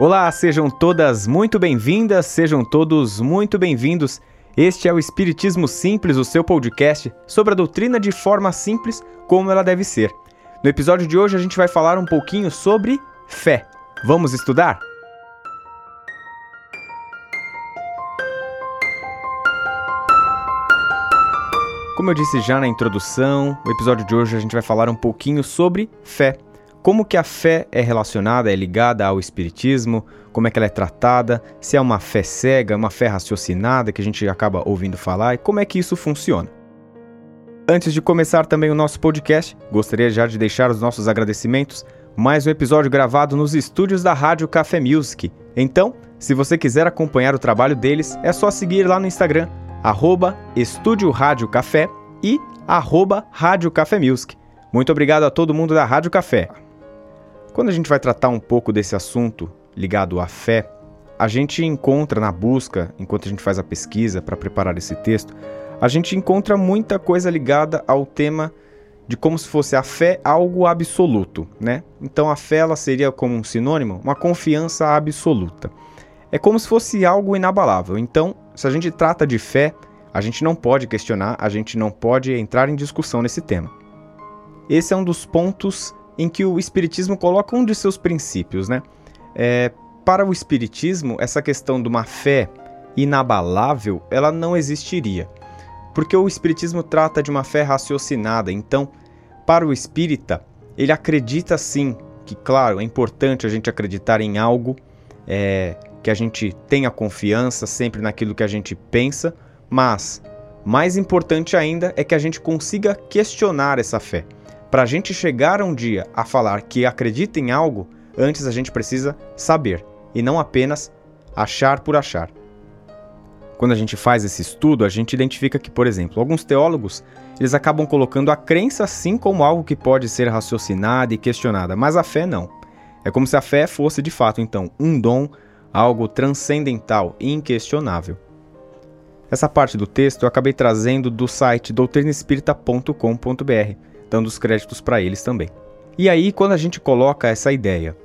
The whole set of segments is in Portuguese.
Olá, sejam todas muito bem-vindas, sejam todos muito bem-vindos. Este é o Espiritismo Simples, o seu podcast sobre a doutrina de forma simples, como ela deve ser. No episódio de hoje a gente vai falar um pouquinho sobre fé. Vamos estudar? Como eu disse já na introdução, o episódio de hoje a gente vai falar um pouquinho sobre fé como que a fé é relacionada, é ligada ao espiritismo, como é que ela é tratada, se é uma fé cega, uma fé raciocinada que a gente acaba ouvindo falar e como é que isso funciona. Antes de começar também o nosso podcast, gostaria já de deixar os nossos agradecimentos. Mais um episódio gravado nos estúdios da Rádio Café Music. Então, se você quiser acompanhar o trabalho deles, é só seguir lá no Instagram, arroba Estúdio Rádio Café e arroba Rádio Café Music. Muito obrigado a todo mundo da Rádio Café. Quando a gente vai tratar um pouco desse assunto ligado à fé, a gente encontra na busca, enquanto a gente faz a pesquisa para preparar esse texto, a gente encontra muita coisa ligada ao tema de como se fosse a fé algo absoluto, né? Então a fé ela seria como um sinônimo, uma confiança absoluta. É como se fosse algo inabalável. Então, se a gente trata de fé, a gente não pode questionar, a gente não pode entrar em discussão nesse tema. Esse é um dos pontos em que o Espiritismo coloca um de seus princípios, né? É, para o Espiritismo, essa questão de uma fé inabalável, ela não existiria. Porque o Espiritismo trata de uma fé raciocinada, então, para o espírita, ele acredita sim que, claro, é importante a gente acreditar em algo, é, que a gente tenha confiança sempre naquilo que a gente pensa, mas mais importante ainda é que a gente consiga questionar essa fé. Para a gente chegar um dia a falar que acredita em algo, antes a gente precisa saber e não apenas achar por achar. Quando a gente faz esse estudo, a gente identifica que, por exemplo, alguns teólogos eles acabam colocando a crença sim como algo que pode ser raciocinada e questionada, mas a fé não. É como se a fé fosse de fato então um dom, algo transcendental e inquestionável. Essa parte do texto eu acabei trazendo do site doutrinaespírita.com.br dando os créditos para eles também. E aí, quando a gente coloca essa ideia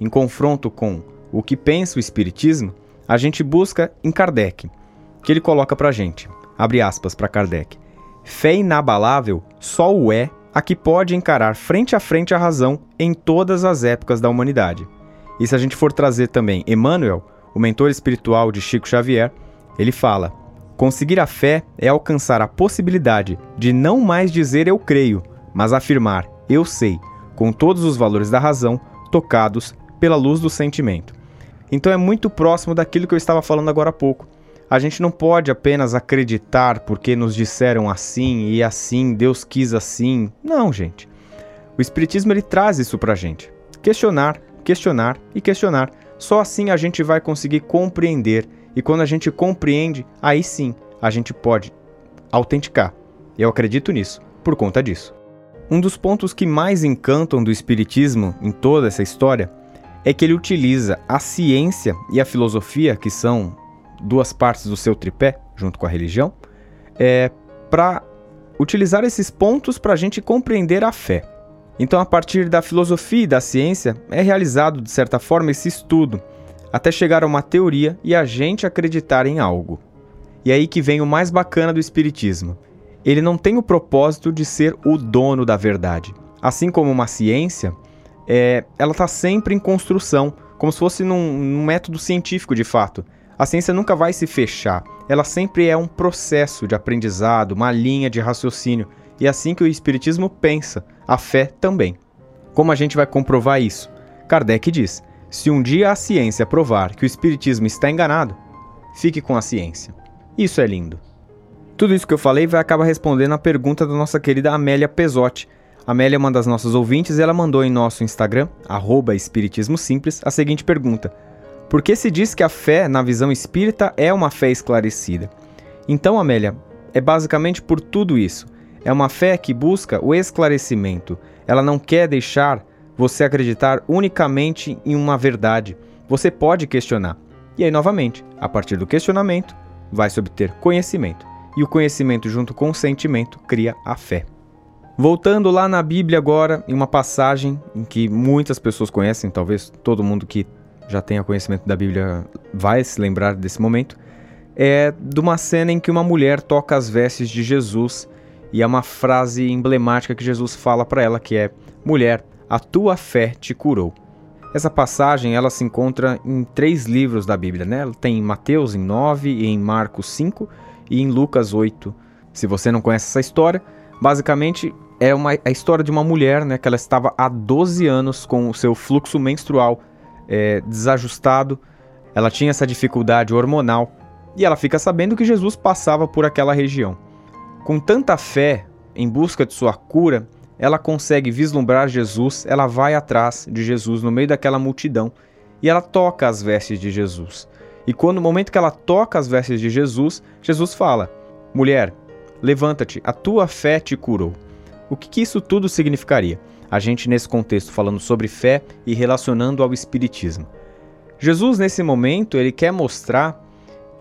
em confronto com o que pensa o Espiritismo, a gente busca em Kardec, que ele coloca para gente, abre aspas para Kardec, fé inabalável só o é a que pode encarar frente a frente a razão em todas as épocas da humanidade. E se a gente for trazer também Emmanuel, o mentor espiritual de Chico Xavier, ele fala: conseguir a fé é alcançar a possibilidade de não mais dizer eu creio, mas afirmar eu sei, com todos os valores da razão, tocados pela luz do sentimento. Então é muito próximo daquilo que eu estava falando agora há pouco. A gente não pode apenas acreditar porque nos disseram assim e assim, Deus quis assim. Não, gente. O Espiritismo ele traz isso pra gente. Questionar, questionar e questionar. Só assim a gente vai conseguir compreender. E quando a gente compreende, aí sim a gente pode autenticar. Eu acredito nisso por conta disso. Um dos pontos que mais encantam do Espiritismo em toda essa história é que ele utiliza a ciência e a filosofia, que são duas partes do seu tripé, junto com a religião, é, para utilizar esses pontos para a gente compreender a fé. Então, a partir da filosofia e da ciência, é realizado, de certa forma, esse estudo, até chegar a uma teoria e a gente acreditar em algo. E é aí que vem o mais bacana do Espiritismo ele não tem o propósito de ser o dono da verdade. Assim como uma ciência, é, ela está sempre em construção, como se fosse num, num método científico de fato. A ciência nunca vai se fechar, ela sempre é um processo de aprendizado, uma linha de raciocínio. E é assim que o Espiritismo pensa, a fé também. Como a gente vai comprovar isso? Kardec diz: se um dia a ciência provar que o Espiritismo está enganado, fique com a ciência. Isso é lindo. Tudo isso que eu falei vai acabar respondendo a pergunta da nossa querida Amélia Pesotti. Amélia é uma das nossas ouvintes e ela mandou em nosso Instagram, Espiritismo Simples, a seguinte pergunta: Por que se diz que a fé, na visão espírita, é uma fé esclarecida? Então, Amélia, é basicamente por tudo isso. É uma fé que busca o esclarecimento. Ela não quer deixar você acreditar unicamente em uma verdade. Você pode questionar. E aí, novamente, a partir do questionamento, vai se obter conhecimento e o conhecimento junto com o sentimento cria a fé. Voltando lá na Bíblia agora, em uma passagem em que muitas pessoas conhecem, talvez todo mundo que já tenha conhecimento da Bíblia vai se lembrar desse momento, é de uma cena em que uma mulher toca as vestes de Jesus e é uma frase emblemática que Jesus fala para ela que é: "Mulher, a tua fé te curou". Essa passagem ela se encontra em três livros da Bíblia, né? Tem em Mateus em 9, em Marcos 5 e em Lucas 8. Se você não conhece essa história, basicamente é uma, a história de uma mulher, né? Que ela estava há 12 anos com o seu fluxo menstrual é, desajustado, ela tinha essa dificuldade hormonal e ela fica sabendo que Jesus passava por aquela região. Com tanta fé em busca de sua cura, ela consegue vislumbrar Jesus, ela vai atrás de Jesus no meio daquela multidão e ela toca as vestes de Jesus. E quando no momento que ela toca as vestes de Jesus, Jesus fala: Mulher, levanta-te, a tua fé te curou. O que, que isso tudo significaria? A gente, nesse contexto, falando sobre fé e relacionando ao Espiritismo. Jesus, nesse momento, ele quer mostrar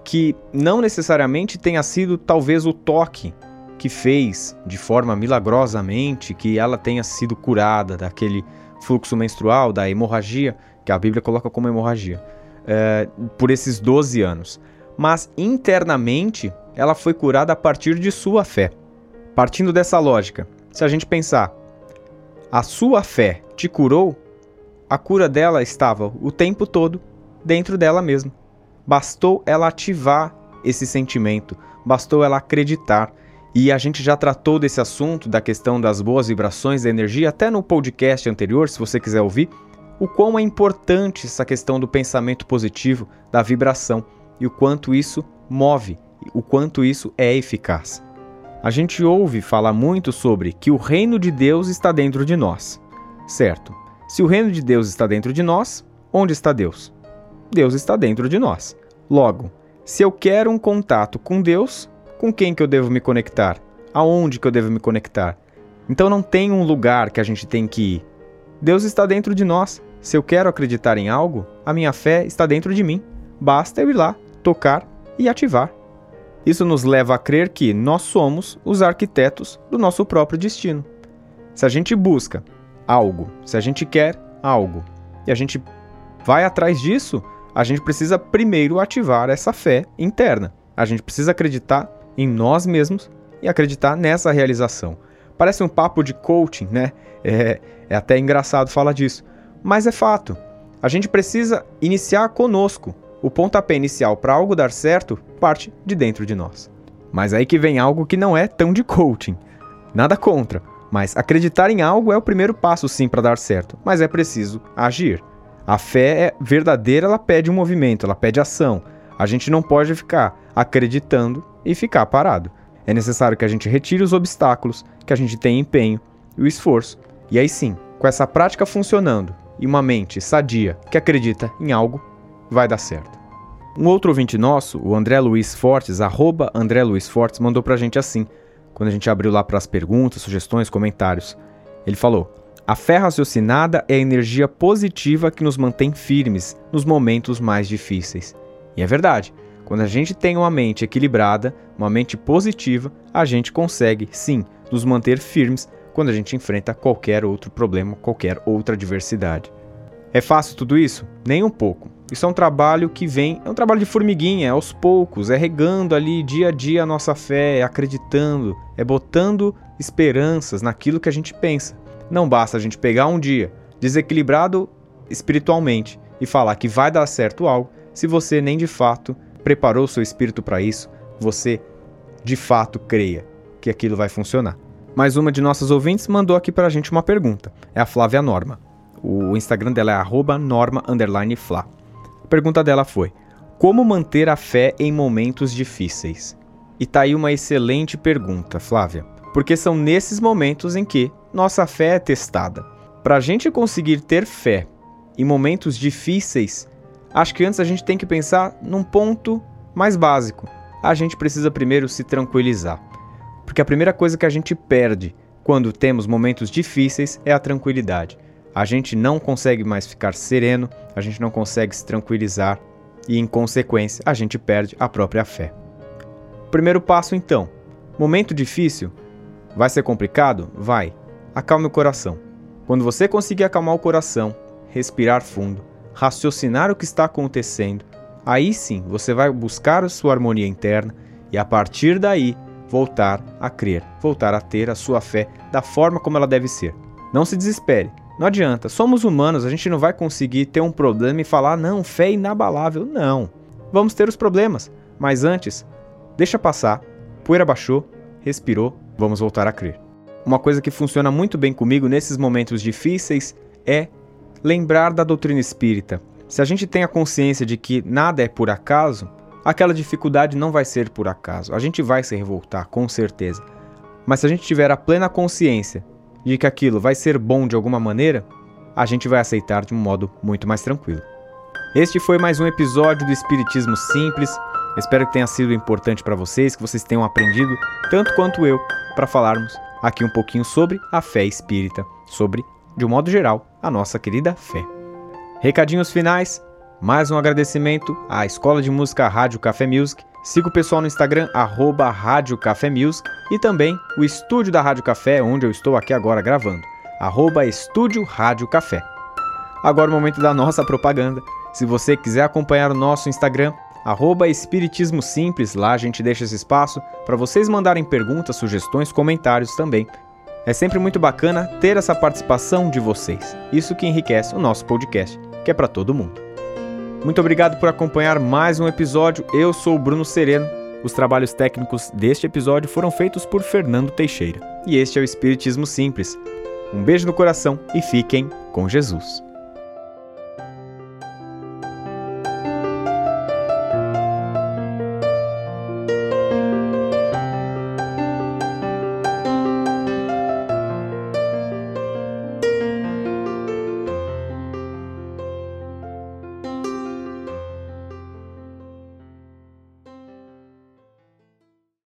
que não necessariamente tenha sido talvez o toque que fez de forma milagrosamente que ela tenha sido curada daquele fluxo menstrual, da hemorragia, que a Bíblia coloca como hemorragia, é, por esses 12 anos. Mas internamente ela foi curada a partir de sua fé. Partindo dessa lógica, se a gente pensar, a sua fé te curou, a cura dela estava o tempo todo dentro dela mesma. Bastou ela ativar esse sentimento, bastou ela acreditar e a gente já tratou desse assunto, da questão das boas vibrações da energia, até no podcast anterior, se você quiser ouvir, o quão é importante essa questão do pensamento positivo, da vibração, e o quanto isso move, o quanto isso é eficaz. A gente ouve falar muito sobre que o reino de Deus está dentro de nós. Certo. Se o reino de Deus está dentro de nós, onde está Deus? Deus está dentro de nós. Logo, se eu quero um contato com Deus, com quem que eu devo me conectar? Aonde que eu devo me conectar? Então não tem um lugar que a gente tem que ir. Deus está dentro de nós. Se eu quero acreditar em algo, a minha fé está dentro de mim. Basta eu ir lá, tocar e ativar. Isso nos leva a crer que nós somos os arquitetos do nosso próprio destino. Se a gente busca algo, se a gente quer algo e a gente vai atrás disso, a gente precisa primeiro ativar essa fé interna. A gente precisa acreditar em nós mesmos e acreditar nessa realização. Parece um papo de coaching, né? É, é até engraçado falar disso. Mas é fato. A gente precisa iniciar conosco. O pontapé inicial para algo dar certo parte de dentro de nós. Mas aí que vem algo que não é tão de coaching. Nada contra, mas acreditar em algo é o primeiro passo sim para dar certo, mas é preciso agir. A fé é verdadeira, ela pede um movimento, ela pede ação. A gente não pode ficar acreditando e ficar parado. É necessário que a gente retire os obstáculos, que a gente tenha empenho e o esforço. E aí sim, com essa prática funcionando e uma mente sadia que acredita em algo, vai dar certo. Um outro ouvinte nosso, o André Luiz Fortes, arroba André Luiz Fortes, mandou pra gente assim, quando a gente abriu lá para as perguntas, sugestões, comentários. Ele falou: A fé raciocinada é a energia positiva que nos mantém firmes nos momentos mais difíceis. E é verdade. Quando a gente tem uma mente equilibrada, uma mente positiva, a gente consegue, sim, nos manter firmes quando a gente enfrenta qualquer outro problema, qualquer outra adversidade. É fácil tudo isso? Nem um pouco. Isso é um trabalho que vem, é um trabalho de formiguinha, aos poucos, é regando ali dia a dia a nossa fé, é acreditando, é botando esperanças naquilo que a gente pensa. Não basta a gente pegar um dia desequilibrado espiritualmente e falar que vai dar certo algo se você nem de fato preparou seu espírito para isso, você de fato creia que aquilo vai funcionar. Mais uma de nossas ouvintes mandou aqui para a gente uma pergunta. É a Flávia Norma. O Instagram dela é norma_fla. A pergunta dela foi: Como manter a fé em momentos difíceis? E tá aí uma excelente pergunta, Flávia, porque são nesses momentos em que nossa fé é testada. Para a gente conseguir ter fé em momentos difíceis, acho que antes a gente tem que pensar num ponto mais básico. A gente precisa primeiro se tranquilizar. Porque a primeira coisa que a gente perde quando temos momentos difíceis é a tranquilidade. A gente não consegue mais ficar sereno, a gente não consegue se tranquilizar e, em consequência, a gente perde a própria fé. Primeiro passo, então: momento difícil? Vai ser complicado? Vai. Acalme o coração. Quando você conseguir acalmar o coração, respirar fundo, raciocinar o que está acontecendo, aí sim você vai buscar a sua harmonia interna e a partir daí voltar a crer, voltar a ter a sua fé da forma como ela deve ser. Não se desespere. Não adianta, somos humanos, a gente não vai conseguir ter um problema e falar, não, fé inabalável. Não. Vamos ter os problemas, mas antes, deixa passar, poeira baixou, respirou, vamos voltar a crer. Uma coisa que funciona muito bem comigo nesses momentos difíceis é lembrar da doutrina espírita. Se a gente tem a consciência de que nada é por acaso, aquela dificuldade não vai ser por acaso. A gente vai se revoltar, com certeza. Mas se a gente tiver a plena consciência de que aquilo vai ser bom de alguma maneira, a gente vai aceitar de um modo muito mais tranquilo. Este foi mais um episódio do Espiritismo Simples. Espero que tenha sido importante para vocês, que vocês tenham aprendido tanto quanto eu para falarmos aqui um pouquinho sobre a fé espírita, sobre, de um modo geral, a nossa querida fé. Recadinhos finais. Mais um agradecimento à Escola de Música Rádio Café Music. Siga o pessoal no Instagram, arroba Rádio Café Music. E também o estúdio da Rádio Café, onde eu estou aqui agora gravando, arroba Estúdio Rádio Café. Agora o momento da nossa propaganda. Se você quiser acompanhar o nosso Instagram, arroba Espiritismo Simples, lá a gente deixa esse espaço para vocês mandarem perguntas, sugestões, comentários também. É sempre muito bacana ter essa participação de vocês. Isso que enriquece o nosso podcast, que é para todo mundo. Muito obrigado por acompanhar mais um episódio. Eu sou o Bruno Sereno. Os trabalhos técnicos deste episódio foram feitos por Fernando Teixeira. E este é o Espiritismo Simples. Um beijo no coração e fiquem com Jesus.